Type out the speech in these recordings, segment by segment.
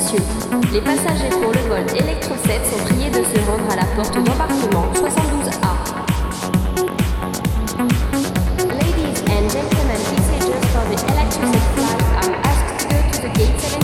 Messieurs, les passagers pour le vol Electro 7 sont priés de se rendre à la porte d'embarquement 72A. Ladies and gentlemen, passengers for the Electro 7 flight are asked to go to the gate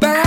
Back